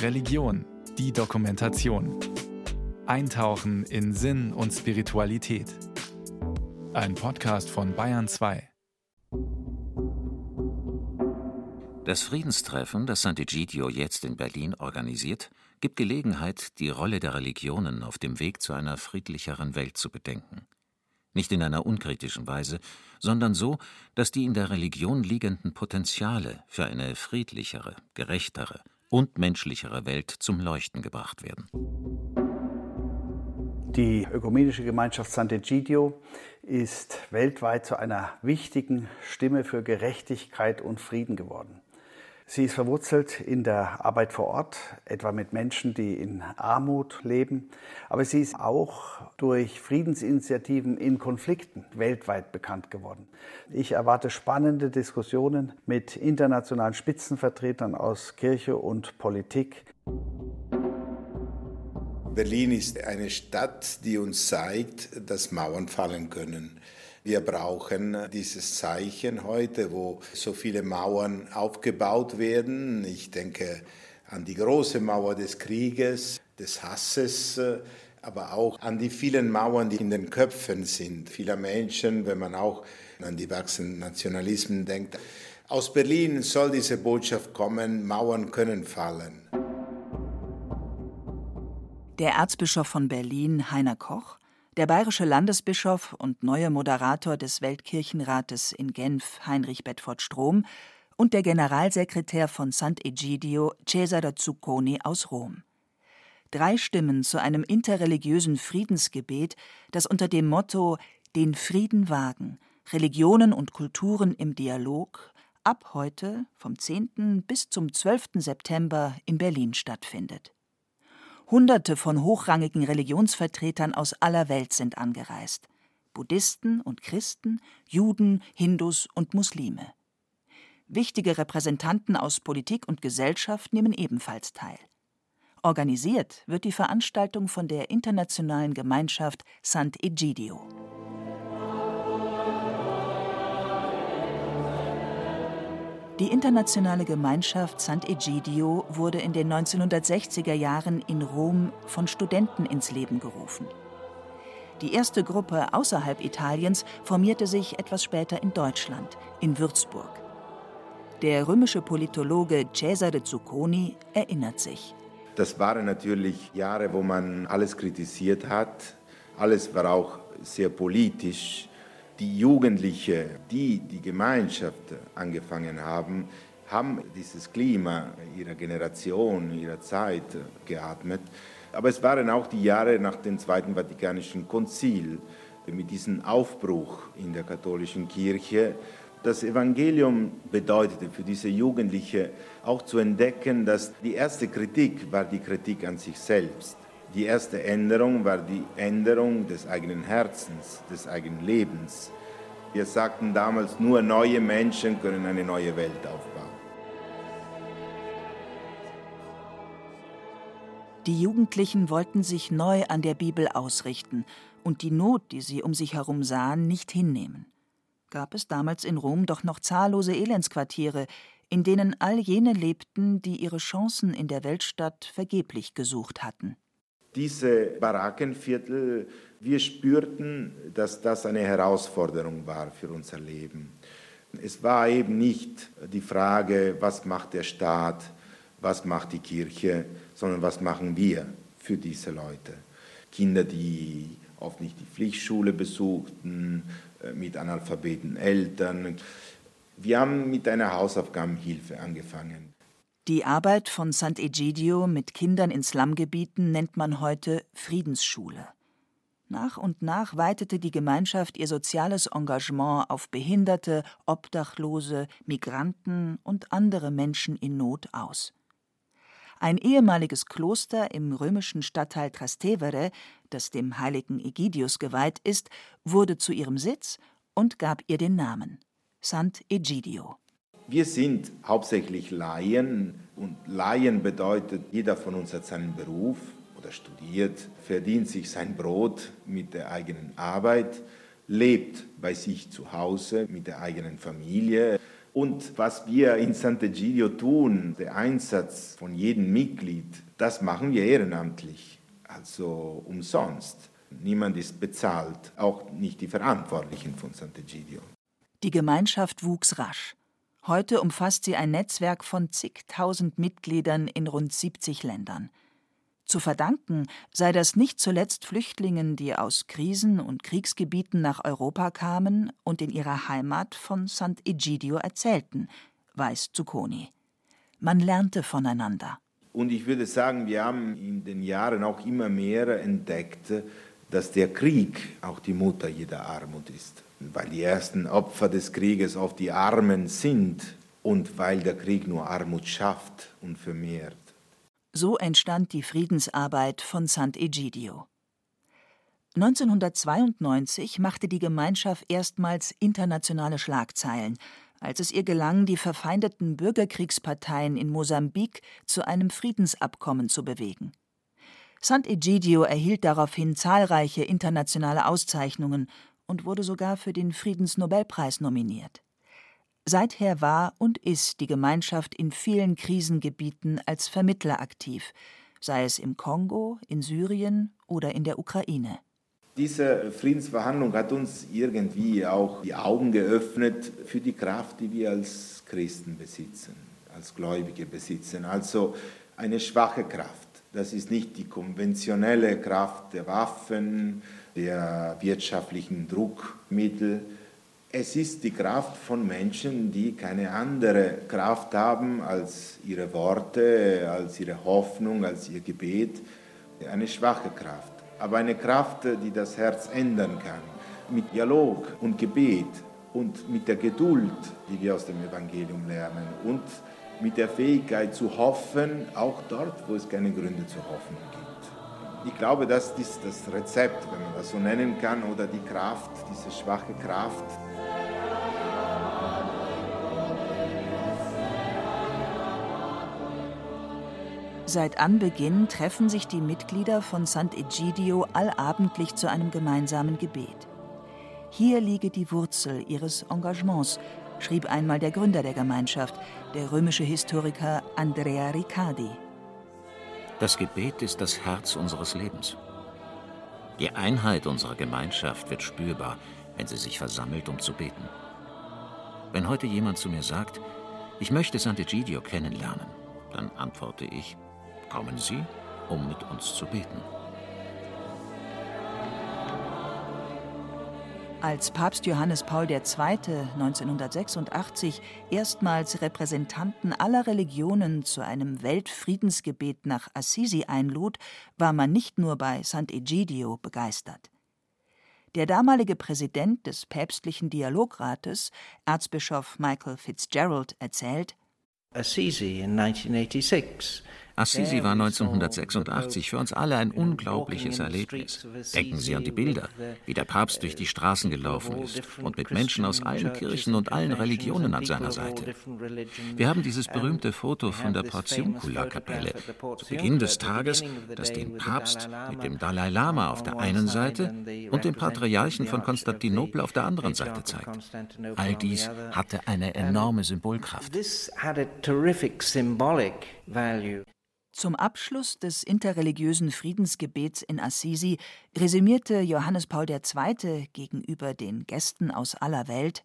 Religion, die Dokumentation. Eintauchen in Sinn und Spiritualität. Ein Podcast von Bayern 2. Das Friedenstreffen, das Sant'Egidio jetzt in Berlin organisiert, gibt Gelegenheit, die Rolle der Religionen auf dem Weg zu einer friedlicheren Welt zu bedenken. Nicht in einer unkritischen Weise, sondern so, dass die in der Religion liegenden Potenziale für eine friedlichere, gerechtere und menschlichere Welt zum Leuchten gebracht werden. Die ökumenische Gemeinschaft Sant'Egidio ist weltweit zu einer wichtigen Stimme für Gerechtigkeit und Frieden geworden. Sie ist verwurzelt in der Arbeit vor Ort, etwa mit Menschen, die in Armut leben. Aber sie ist auch durch Friedensinitiativen in Konflikten weltweit bekannt geworden. Ich erwarte spannende Diskussionen mit internationalen Spitzenvertretern aus Kirche und Politik. Berlin ist eine Stadt, die uns zeigt, dass Mauern fallen können. Wir brauchen dieses Zeichen heute, wo so viele Mauern aufgebaut werden. Ich denke an die große Mauer des Krieges, des Hasses, aber auch an die vielen Mauern, die in den Köpfen sind, vieler Menschen, wenn man auch an die wachsenden Nationalismen denkt. Aus Berlin soll diese Botschaft kommen, Mauern können fallen. Der Erzbischof von Berlin, Heiner Koch, der bayerische Landesbischof und neue Moderator des Weltkirchenrates in Genf, Heinrich Bedford Strom, und der Generalsekretär von Sant'Egidio, Cesare Zucconi aus Rom. Drei Stimmen zu einem interreligiösen Friedensgebet, das unter dem Motto Den Frieden wagen, Religionen und Kulturen im Dialog ab heute vom 10. bis zum 12. September in Berlin stattfindet. Hunderte von hochrangigen Religionsvertretern aus aller Welt sind angereist. Buddhisten und Christen, Juden, Hindus und Muslime. Wichtige Repräsentanten aus Politik und Gesellschaft nehmen ebenfalls teil. Organisiert wird die Veranstaltung von der internationalen Gemeinschaft Sant'Egidio. Die internationale Gemeinschaft Sant'Egidio wurde in den 1960er Jahren in Rom von Studenten ins Leben gerufen. Die erste Gruppe außerhalb Italiens formierte sich etwas später in Deutschland, in Würzburg. Der römische Politologe Cesare Zucconi erinnert sich. Das waren natürlich Jahre, wo man alles kritisiert hat. Alles war auch sehr politisch die Jugendlichen, die die Gemeinschaft angefangen haben, haben dieses Klima ihrer Generation, ihrer Zeit geatmet. Aber es waren auch die Jahre nach dem Zweiten Vatikanischen Konzil mit diesem Aufbruch in der katholischen Kirche. Das Evangelium bedeutete für diese Jugendlichen auch zu entdecken, dass die erste Kritik war die Kritik an sich selbst. Die erste Änderung war die Änderung des eigenen Herzens, des eigenen Lebens. Wir sagten damals, nur neue Menschen können eine neue Welt aufbauen. Die Jugendlichen wollten sich neu an der Bibel ausrichten und die Not, die sie um sich herum sahen, nicht hinnehmen. Gab es damals in Rom doch noch zahllose Elendsquartiere, in denen all jene lebten, die ihre Chancen in der Weltstadt vergeblich gesucht hatten. Diese Barackenviertel, wir spürten, dass das eine Herausforderung war für unser Leben. Es war eben nicht die Frage, was macht der Staat, was macht die Kirche, sondern was machen wir für diese Leute. Kinder, die oft nicht die Pflichtschule besuchten, äh, mit analphabeten Eltern. Wir haben mit einer Hausaufgabenhilfe angefangen. Die Arbeit von Sant'Egidio mit Kindern in Slumgebieten nennt man heute Friedensschule. Nach und nach weitete die Gemeinschaft ihr soziales Engagement auf Behinderte, Obdachlose, Migranten und andere Menschen in Not aus. Ein ehemaliges Kloster im römischen Stadtteil Trastevere, das dem heiligen Egidius geweiht ist, wurde zu ihrem Sitz und gab ihr den Namen Sant'Egidio. Wir sind hauptsächlich Laien und Laien bedeutet, jeder von uns hat seinen Beruf oder studiert, verdient sich sein Brot mit der eigenen Arbeit, lebt bei sich zu Hause mit der eigenen Familie. Und was wir in Sant'Egidio tun, der Einsatz von jedem Mitglied, das machen wir ehrenamtlich, also umsonst. Niemand ist bezahlt, auch nicht die Verantwortlichen von Sant'Egidio. Die Gemeinschaft wuchs rasch. Heute umfasst sie ein Netzwerk von zigtausend Mitgliedern in rund 70 Ländern. Zu verdanken sei das nicht zuletzt Flüchtlingen, die aus Krisen und Kriegsgebieten nach Europa kamen und in ihrer Heimat von Sant'Egidio erzählten, weiß Zucconi. Man lernte voneinander. Und ich würde sagen, wir haben in den Jahren auch immer mehr entdeckt, dass der Krieg auch die Mutter jeder Armut ist. Weil die ersten Opfer des Krieges oft die Armen sind und weil der Krieg nur Armut schafft und vermehrt. So entstand die Friedensarbeit von Sant'Egidio. 1992 machte die Gemeinschaft erstmals internationale Schlagzeilen, als es ihr gelang, die verfeindeten Bürgerkriegsparteien in Mosambik zu einem Friedensabkommen zu bewegen. Sant'Egidio erhielt daraufhin zahlreiche internationale Auszeichnungen und wurde sogar für den Friedensnobelpreis nominiert. Seither war und ist die Gemeinschaft in vielen Krisengebieten als Vermittler aktiv, sei es im Kongo, in Syrien oder in der Ukraine. Diese Friedensverhandlung hat uns irgendwie auch die Augen geöffnet für die Kraft, die wir als Christen besitzen, als Gläubige besitzen. Also eine schwache Kraft. Das ist nicht die konventionelle Kraft der Waffen, der wirtschaftlichen Druckmittel. Es ist die Kraft von Menschen, die keine andere Kraft haben als ihre Worte, als ihre Hoffnung, als ihr Gebet. Eine schwache Kraft, aber eine Kraft, die das Herz ändern kann. Mit Dialog und Gebet und mit der Geduld, die wir aus dem Evangelium lernen und mit der Fähigkeit zu hoffen, auch dort, wo es keine Gründe zur Hoffnung gibt. Ich glaube, das ist das Rezept, wenn man das so nennen kann, oder die Kraft, diese schwache Kraft. Seit Anbeginn treffen sich die Mitglieder von Sant'Egidio allabendlich zu einem gemeinsamen Gebet. Hier liege die Wurzel ihres Engagements, schrieb einmal der Gründer der Gemeinschaft, der römische Historiker Andrea Riccardi. Das Gebet ist das Herz unseres Lebens. Die Einheit unserer Gemeinschaft wird spürbar, wenn sie sich versammelt, um zu beten. Wenn heute jemand zu mir sagt, ich möchte Sant'Egidio kennenlernen, dann antworte ich, kommen Sie, um mit uns zu beten. Als Papst Johannes Paul II. 1986 erstmals Repräsentanten aller Religionen zu einem Weltfriedensgebet nach Assisi einlud, war man nicht nur bei Sant'Egidio begeistert. Der damalige Präsident des päpstlichen Dialogrates, Erzbischof Michael Fitzgerald, erzählt: Assisi in 1986 Assisi war 1986 für uns alle ein unglaubliches Erlebnis. Denken Sie an die Bilder, wie der Papst durch die Straßen gelaufen ist und mit Menschen aus allen Kirchen und allen Religionen an seiner Seite. Wir haben dieses berühmte Foto von der Portiuncula-Kapelle zu Beginn des Tages, das den Papst mit dem Dalai Lama auf der einen Seite und dem Patriarchen von Konstantinopel auf der anderen Seite zeigt. All dies hatte eine enorme Symbolkraft. Zum Abschluss des interreligiösen Friedensgebets in Assisi resümierte Johannes Paul II. gegenüber den Gästen aus aller Welt: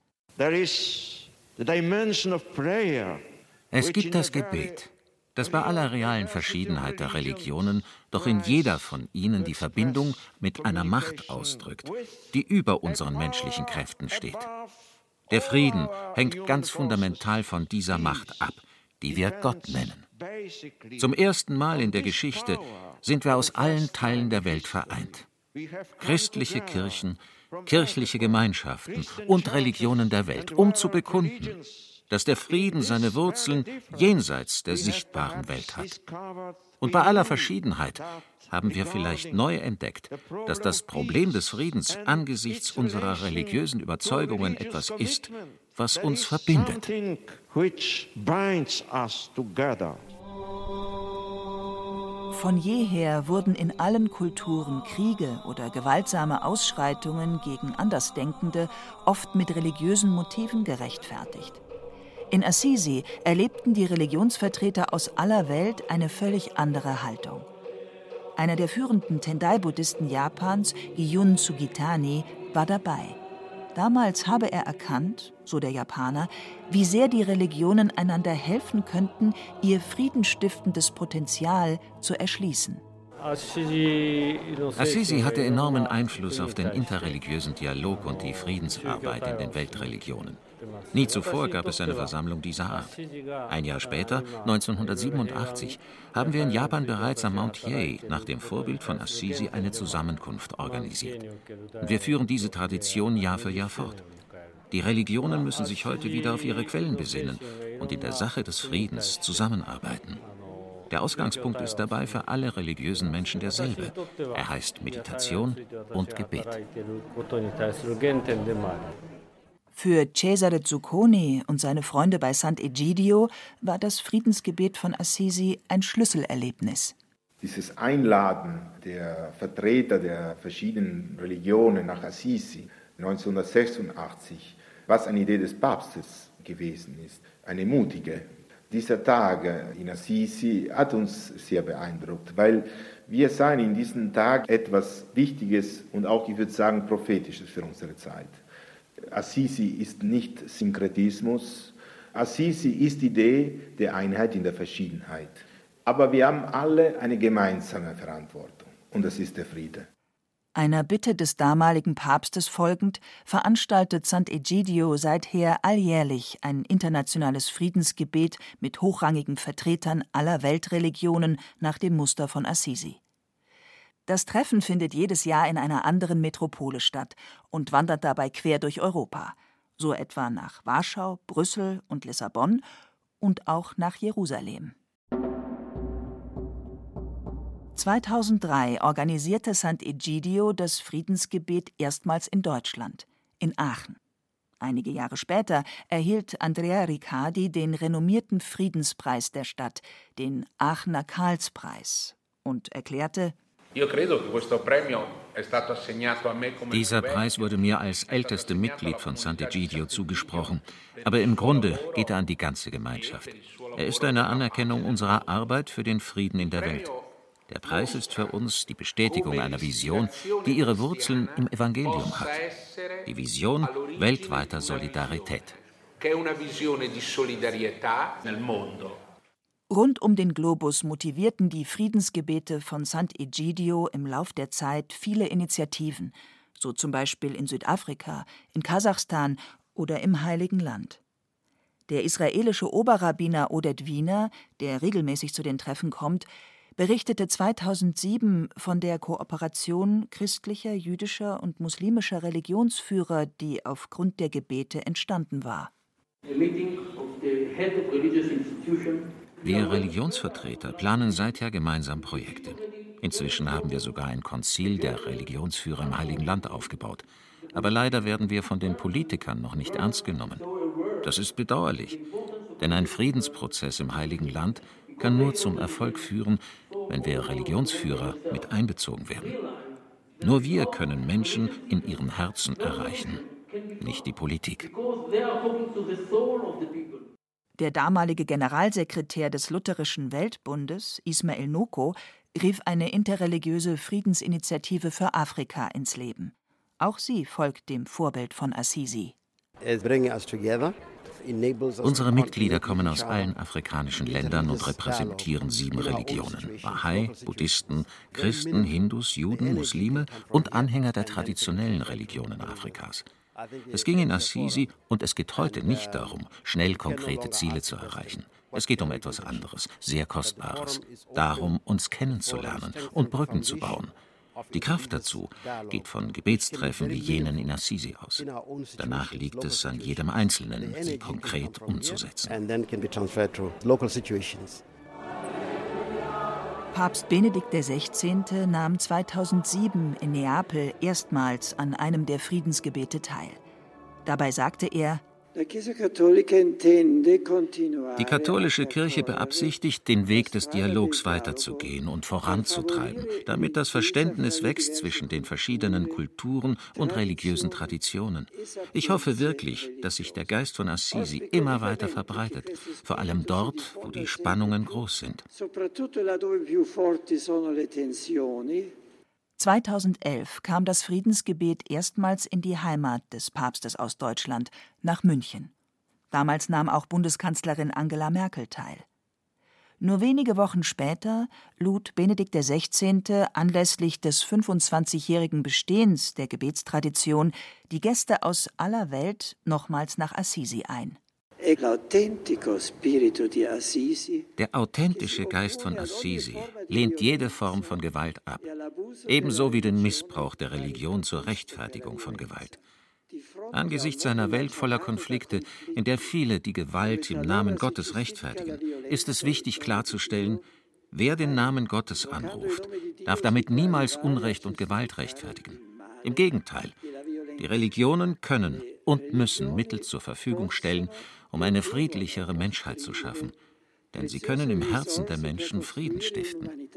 Es gibt das Gebet, das bei aller realen Verschiedenheit der Religionen doch in jeder von ihnen die Verbindung mit einer Macht ausdrückt, die über unseren menschlichen Kräften steht. Der Frieden hängt ganz fundamental von dieser Macht ab, die wir Gott nennen. Zum ersten Mal in der Geschichte sind wir aus allen Teilen der Welt vereint. Christliche Kirchen, kirchliche Gemeinschaften und Religionen der Welt, um zu bekunden, dass der Frieden seine Wurzeln jenseits der sichtbaren Welt hat. Und bei aller Verschiedenheit haben wir vielleicht neu entdeckt, dass das Problem des Friedens angesichts unserer religiösen Überzeugungen etwas ist, was uns verbindet. Von jeher wurden in allen Kulturen Kriege oder gewaltsame Ausschreitungen gegen Andersdenkende oft mit religiösen Motiven gerechtfertigt. In Assisi erlebten die Religionsvertreter aus aller Welt eine völlig andere Haltung. Einer der führenden Tendai-Buddhisten Japans, Giyun Sugitani, war dabei. Damals habe er erkannt, so der Japaner, wie sehr die Religionen einander helfen könnten, ihr friedenstiftendes Potenzial zu erschließen. Assisi hatte enormen Einfluss auf den interreligiösen Dialog und die Friedensarbeit in den Weltreligionen. Nie zuvor gab es eine Versammlung dieser Art. Ein Jahr später, 1987, haben wir in Japan bereits am Mount Hiei nach dem Vorbild von Assisi eine Zusammenkunft organisiert. Wir führen diese Tradition Jahr für Jahr fort. Die Religionen müssen sich heute wieder auf ihre Quellen besinnen und in der Sache des Friedens zusammenarbeiten. Der Ausgangspunkt ist dabei für alle religiösen Menschen derselbe. Er heißt Meditation und Gebet. Für Cesare Zucconi und seine Freunde bei Sant'Egidio war das Friedensgebet von Assisi ein Schlüsselerlebnis. Dieses Einladen der Vertreter der verschiedenen Religionen nach Assisi 1986, was eine Idee des Papstes gewesen ist, eine mutige dieser Tag in Assisi hat uns sehr beeindruckt, weil wir sahen in diesem Tag etwas Wichtiges und auch, ich würde sagen, Prophetisches für unsere Zeit. Assisi ist nicht Synkretismus, Assisi ist die Idee der Einheit in der Verschiedenheit. Aber wir haben alle eine gemeinsame Verantwortung und das ist der Friede. Einer Bitte des damaligen Papstes folgend veranstaltet Sant'Egidio seither alljährlich ein internationales Friedensgebet mit hochrangigen Vertretern aller Weltreligionen nach dem Muster von Assisi. Das Treffen findet jedes Jahr in einer anderen Metropole statt und wandert dabei quer durch Europa, so etwa nach Warschau, Brüssel und Lissabon und auch nach Jerusalem. 2003 organisierte Sant'Egidio das Friedensgebet erstmals in Deutschland, in Aachen. Einige Jahre später erhielt Andrea Riccardi den renommierten Friedenspreis der Stadt, den Aachener Karlspreis, und erklärte: dieser Preis wurde mir als ältestem Mitglied von Sant'Egidio zugesprochen, aber im Grunde geht er an die ganze Gemeinschaft. Er ist eine Anerkennung unserer Arbeit für den Frieden in der Welt. Der Preis ist für uns die Bestätigung einer Vision, die ihre Wurzeln im Evangelium hat. Die Vision weltweiter Solidarität. Rund um den Globus motivierten die Friedensgebete von Sant'Egidio im Lauf der Zeit viele Initiativen, so zum Beispiel in Südafrika, in Kasachstan oder im Heiligen Land. Der israelische Oberrabbiner Oded Wiener, der regelmäßig zu den Treffen kommt, berichtete 2007 von der Kooperation christlicher, jüdischer und muslimischer Religionsführer, die aufgrund der Gebete entstanden war. Wir Religionsvertreter planen seither gemeinsam Projekte. Inzwischen haben wir sogar ein Konzil der Religionsführer im Heiligen Land aufgebaut. Aber leider werden wir von den Politikern noch nicht ernst genommen. Das ist bedauerlich, denn ein Friedensprozess im Heiligen Land kann nur zum Erfolg führen, wenn wir Religionsführer mit einbezogen werden. Nur wir können Menschen in ihren Herzen erreichen, nicht die Politik. Der damalige Generalsekretär des Lutherischen Weltbundes, Ismail Noko, rief eine interreligiöse Friedensinitiative für Afrika ins Leben. Auch sie folgt dem Vorbild von Assisi. Unsere Mitglieder kommen aus allen afrikanischen Ländern und repräsentieren sieben Religionen. Bahai, Buddhisten, Christen, Hindus, Juden, Muslime und Anhänger der traditionellen Religionen Afrikas. Es ging in Assisi und es geht heute nicht darum, schnell konkrete Ziele zu erreichen. Es geht um etwas anderes, sehr Kostbares. Darum, uns kennenzulernen und Brücken zu bauen. Die Kraft dazu geht von Gebetstreffen wie jenen in Assisi aus. Danach liegt es an jedem Einzelnen, sie konkret umzusetzen. Papst Benedikt XVI. nahm 2007 in Neapel erstmals an einem der Friedensgebete teil. Dabei sagte er, Die katholische Kirche beabsichtigt, den Weg des Dialogs weiterzugehen und voranzutreiben, damit das Verständnis wächst zwischen den verschiedenen Kulturen und religiösen Traditionen. Ich hoffe wirklich, dass sich der Geist von Assisi immer weiter verbreitet, vor allem dort, wo die Spannungen groß sind. 2011 kam das Friedensgebet erstmals in die Heimat des Papstes aus Deutschland, nach München. Damals nahm auch Bundeskanzlerin Angela Merkel teil. Nur wenige Wochen später lud Benedikt XVI. anlässlich des 25-jährigen Bestehens der Gebetstradition die Gäste aus aller Welt nochmals nach Assisi ein. Der authentische Geist von Assisi lehnt jede Form von Gewalt ab, ebenso wie den Missbrauch der Religion zur Rechtfertigung von Gewalt. Angesichts einer Welt voller Konflikte, in der viele die Gewalt im Namen Gottes rechtfertigen, ist es wichtig klarzustellen, wer den Namen Gottes anruft, darf damit niemals Unrecht und Gewalt rechtfertigen. Im Gegenteil, die Religionen können und müssen Mittel zur Verfügung stellen, um eine friedlichere Menschheit zu schaffen. Denn sie können im Herzen der Menschen Frieden stiften.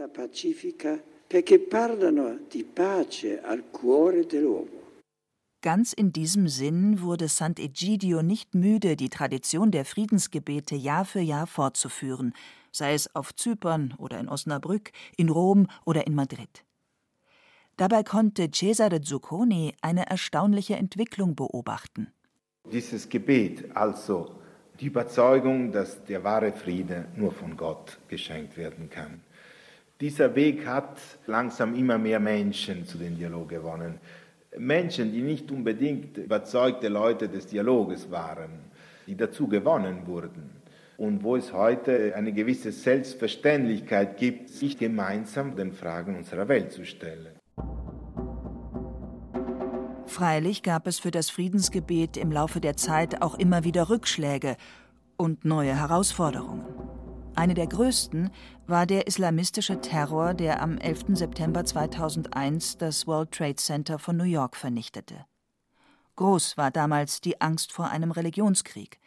Ganz in diesem Sinn wurde Sant'Egidio nicht müde, die Tradition der Friedensgebete Jahr für Jahr fortzuführen, sei es auf Zypern oder in Osnabrück, in Rom oder in Madrid. Dabei konnte Cesare Zucconi eine erstaunliche Entwicklung beobachten. Dieses Gebet, also die Überzeugung, dass der wahre Friede nur von Gott geschenkt werden kann. Dieser Weg hat langsam immer mehr Menschen zu dem Dialog gewonnen. Menschen, die nicht unbedingt überzeugte Leute des Dialoges waren, die dazu gewonnen wurden. Und wo es heute eine gewisse Selbstverständlichkeit gibt, sich gemeinsam den Fragen unserer Welt zu stellen. Freilich gab es für das Friedensgebet im Laufe der Zeit auch immer wieder Rückschläge und neue Herausforderungen. Eine der größten war der islamistische Terror, der am 11. September 2001 das World Trade Center von New York vernichtete. Groß war damals die Angst vor einem Religionskrieg.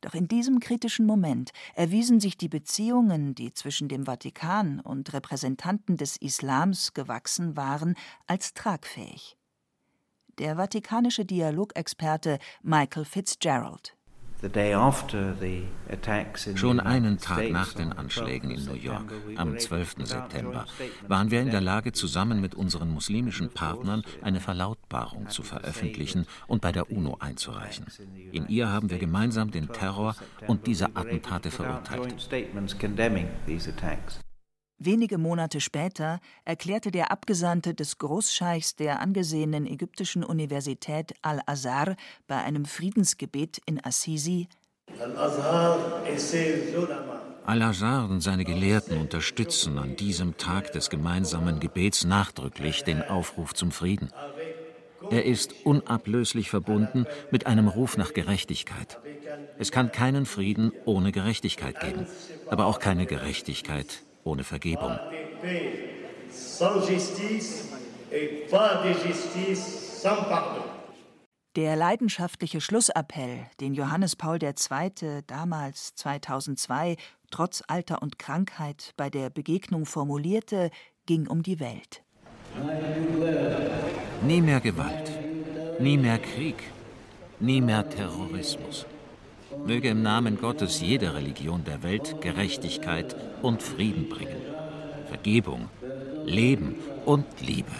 Doch in diesem kritischen Moment erwiesen sich die Beziehungen, die zwischen dem Vatikan und Repräsentanten des Islams gewachsen waren, als tragfähig der vatikanische Dialogexperte Michael Fitzgerald. Schon einen Tag nach den Anschlägen in New York, am 12. September, waren wir in der Lage, zusammen mit unseren muslimischen Partnern eine Verlautbarung zu veröffentlichen und bei der UNO einzureichen. In ihr haben wir gemeinsam den Terror und diese Attentate verurteilt. Wenige Monate später erklärte der Abgesandte des Großscheichs der angesehenen ägyptischen Universität Al-Azhar bei einem Friedensgebet in Assisi Al-Azhar und seine Gelehrten unterstützen an diesem Tag des gemeinsamen Gebets nachdrücklich den Aufruf zum Frieden. Er ist unablöslich verbunden mit einem Ruf nach Gerechtigkeit. Es kann keinen Frieden ohne Gerechtigkeit geben, aber auch keine Gerechtigkeit ohne Vergebung. Der leidenschaftliche Schlussappell, den Johannes Paul II. damals 2002 trotz Alter und Krankheit bei der Begegnung formulierte, ging um die Welt. Nie mehr Gewalt, nie mehr Krieg, nie mehr Terrorismus. Möge im Namen Gottes jede Religion der Welt Gerechtigkeit und Frieden bringen, Vergebung, Leben und Liebe.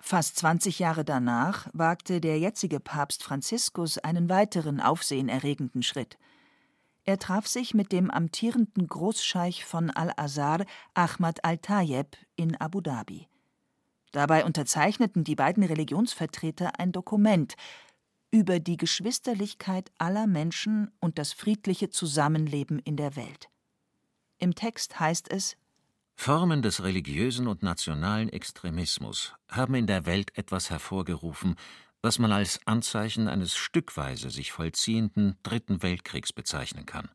Fast 20 Jahre danach wagte der jetzige Papst Franziskus einen weiteren aufsehenerregenden Schritt. Er traf sich mit dem amtierenden Großscheich von Al-Azhar, Ahmad al-Tayeb, in Abu Dhabi. Dabei unterzeichneten die beiden Religionsvertreter ein Dokument, über die Geschwisterlichkeit aller Menschen und das friedliche Zusammenleben in der Welt. Im Text heißt es Formen des religiösen und nationalen Extremismus haben in der Welt etwas hervorgerufen, was man als Anzeichen eines stückweise sich vollziehenden Dritten Weltkriegs bezeichnen kann.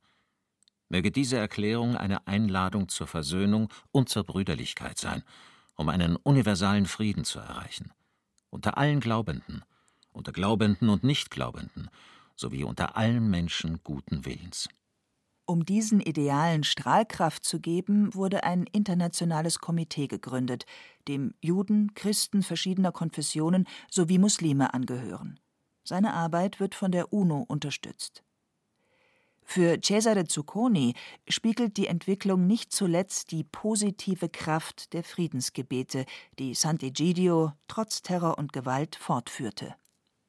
Möge diese Erklärung eine Einladung zur Versöhnung und zur Brüderlichkeit sein, um einen universalen Frieden zu erreichen. Unter allen Glaubenden, unter Glaubenden und Nichtglaubenden, sowie unter allen Menschen guten Willens. Um diesen Idealen Strahlkraft zu geben, wurde ein internationales Komitee gegründet, dem Juden, Christen verschiedener Konfessionen sowie Muslime angehören. Seine Arbeit wird von der UNO unterstützt. Für Cesare Zucconi spiegelt die Entwicklung nicht zuletzt die positive Kraft der Friedensgebete, die Sant'Egidio trotz Terror und Gewalt fortführte.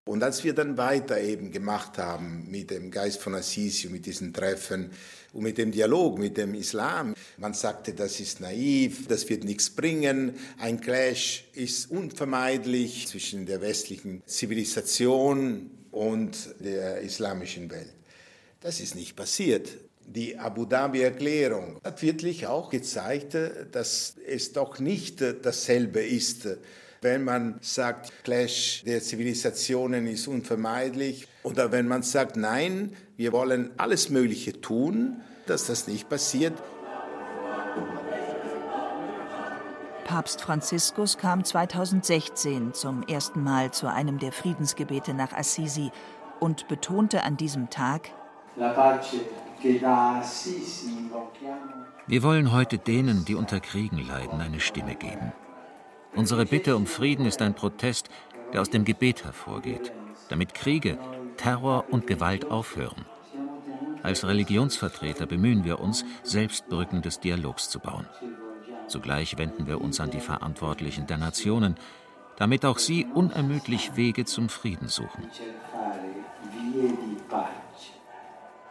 Und als wir dann weiter eben gemacht haben mit dem Geist von Assisi, mit diesen Treffen und mit dem Dialog mit dem Islam, man sagte, das ist naiv, das wird nichts bringen, ein Clash ist unvermeidlich zwischen der westlichen Zivilisation und der islamischen Welt. Das ist nicht passiert. Die Abu Dhabi-Erklärung hat wirklich auch gezeigt, dass es doch nicht dasselbe ist wenn man sagt, Clash der Zivilisationen ist unvermeidlich oder wenn man sagt, nein, wir wollen alles Mögliche tun, dass das nicht passiert. Papst Franziskus kam 2016 zum ersten Mal zu einem der Friedensgebete nach Assisi und betonte an diesem Tag, wir wollen heute denen, die unter Kriegen leiden, eine Stimme geben. Unsere Bitte um Frieden ist ein Protest, der aus dem Gebet hervorgeht, damit Kriege, Terror und Gewalt aufhören. Als Religionsvertreter bemühen wir uns, selbst Brücken des Dialogs zu bauen. Zugleich wenden wir uns an die Verantwortlichen der Nationen, damit auch sie unermüdlich Wege zum Frieden suchen.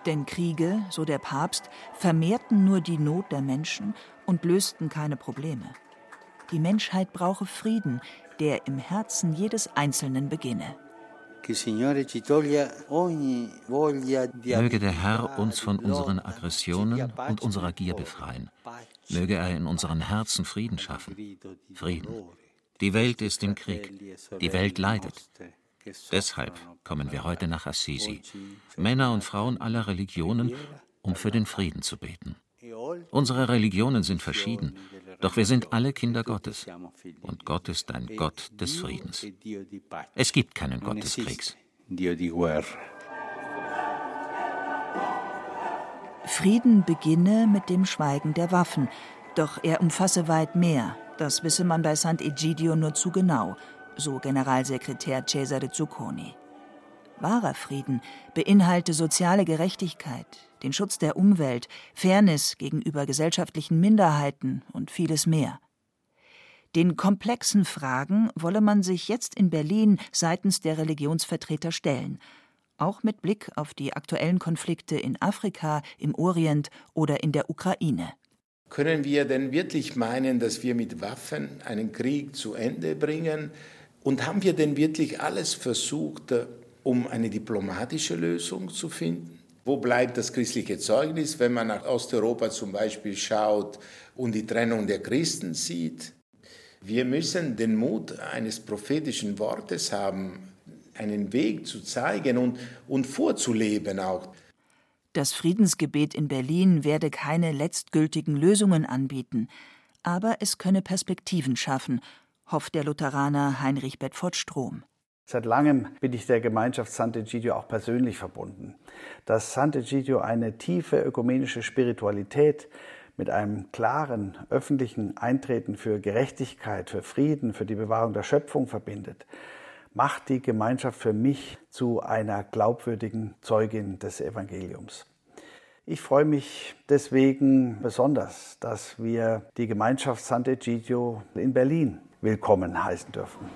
Denn Kriege, so der Papst, vermehrten nur die Not der Menschen und lösten keine Probleme. Die Menschheit brauche Frieden, der im Herzen jedes Einzelnen beginne. Möge der Herr uns von unseren Aggressionen und unserer Gier befreien. Möge er in unseren Herzen Frieden schaffen. Frieden. Die Welt ist im Krieg. Die Welt leidet. Deshalb kommen wir heute nach Assisi, Männer und Frauen aller Religionen, um für den Frieden zu beten. Unsere Religionen sind verschieden, doch wir sind alle Kinder Gottes. Und Gott ist ein Gott des Friedens. Es gibt keinen Gott des Kriegs. Frieden beginne mit dem Schweigen der Waffen, doch er umfasse weit mehr. Das wisse man bei Sant'Egidio nur zu genau, so Generalsekretär Cesare Zucconi. Wahrer Frieden beinhalte soziale Gerechtigkeit, den Schutz der Umwelt, Fairness gegenüber gesellschaftlichen Minderheiten und vieles mehr. Den komplexen Fragen wolle man sich jetzt in Berlin seitens der Religionsvertreter stellen, auch mit Blick auf die aktuellen Konflikte in Afrika, im Orient oder in der Ukraine. Können wir denn wirklich meinen, dass wir mit Waffen einen Krieg zu Ende bringen? Und haben wir denn wirklich alles versucht, um eine diplomatische Lösung zu finden? Wo bleibt das christliche Zeugnis, wenn man nach Osteuropa zum Beispiel schaut und die Trennung der Christen sieht? Wir müssen den Mut eines prophetischen Wortes haben, einen Weg zu zeigen und, und vorzuleben auch. Das Friedensgebet in Berlin werde keine letztgültigen Lösungen anbieten, aber es könne Perspektiven schaffen, hofft der Lutheraner Heinrich Bedford Strom. Seit langem bin ich der Gemeinschaft Sant'Egidio auch persönlich verbunden. Dass Sant'Egidio eine tiefe ökumenische Spiritualität mit einem klaren öffentlichen Eintreten für Gerechtigkeit, für Frieden, für die Bewahrung der Schöpfung verbindet, macht die Gemeinschaft für mich zu einer glaubwürdigen Zeugin des Evangeliums. Ich freue mich deswegen besonders, dass wir die Gemeinschaft Sant'Egidio in Berlin willkommen heißen dürfen.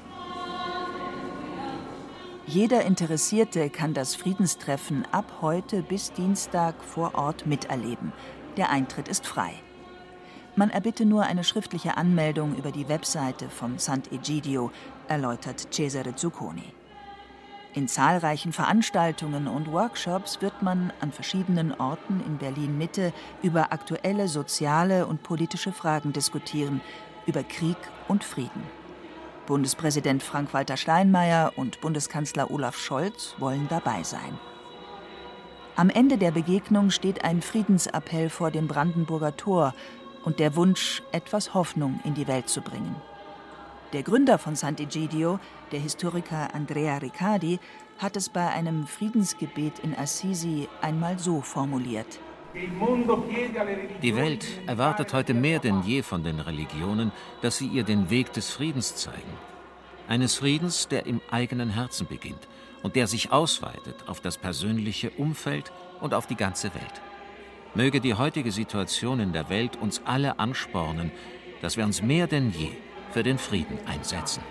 Jeder Interessierte kann das Friedenstreffen ab heute bis Dienstag vor Ort miterleben. Der Eintritt ist frei. Man erbitte nur eine schriftliche Anmeldung über die Webseite von Sant'Egidio, erläutert Cesare Zucconi. In zahlreichen Veranstaltungen und Workshops wird man an verschiedenen Orten in Berlin Mitte über aktuelle soziale und politische Fragen diskutieren, über Krieg und Frieden. Bundespräsident Frank-Walter Steinmeier und Bundeskanzler Olaf Scholz wollen dabei sein. Am Ende der Begegnung steht ein Friedensappell vor dem Brandenburger Tor und der Wunsch, etwas Hoffnung in die Welt zu bringen. Der Gründer von Sant'Egidio, der Historiker Andrea Riccardi, hat es bei einem Friedensgebet in Assisi einmal so formuliert. Die Welt erwartet heute mehr denn je von den Religionen, dass sie ihr den Weg des Friedens zeigen. Eines Friedens, der im eigenen Herzen beginnt und der sich ausweitet auf das persönliche Umfeld und auf die ganze Welt. Möge die heutige Situation in der Welt uns alle anspornen, dass wir uns mehr denn je für den Frieden einsetzen.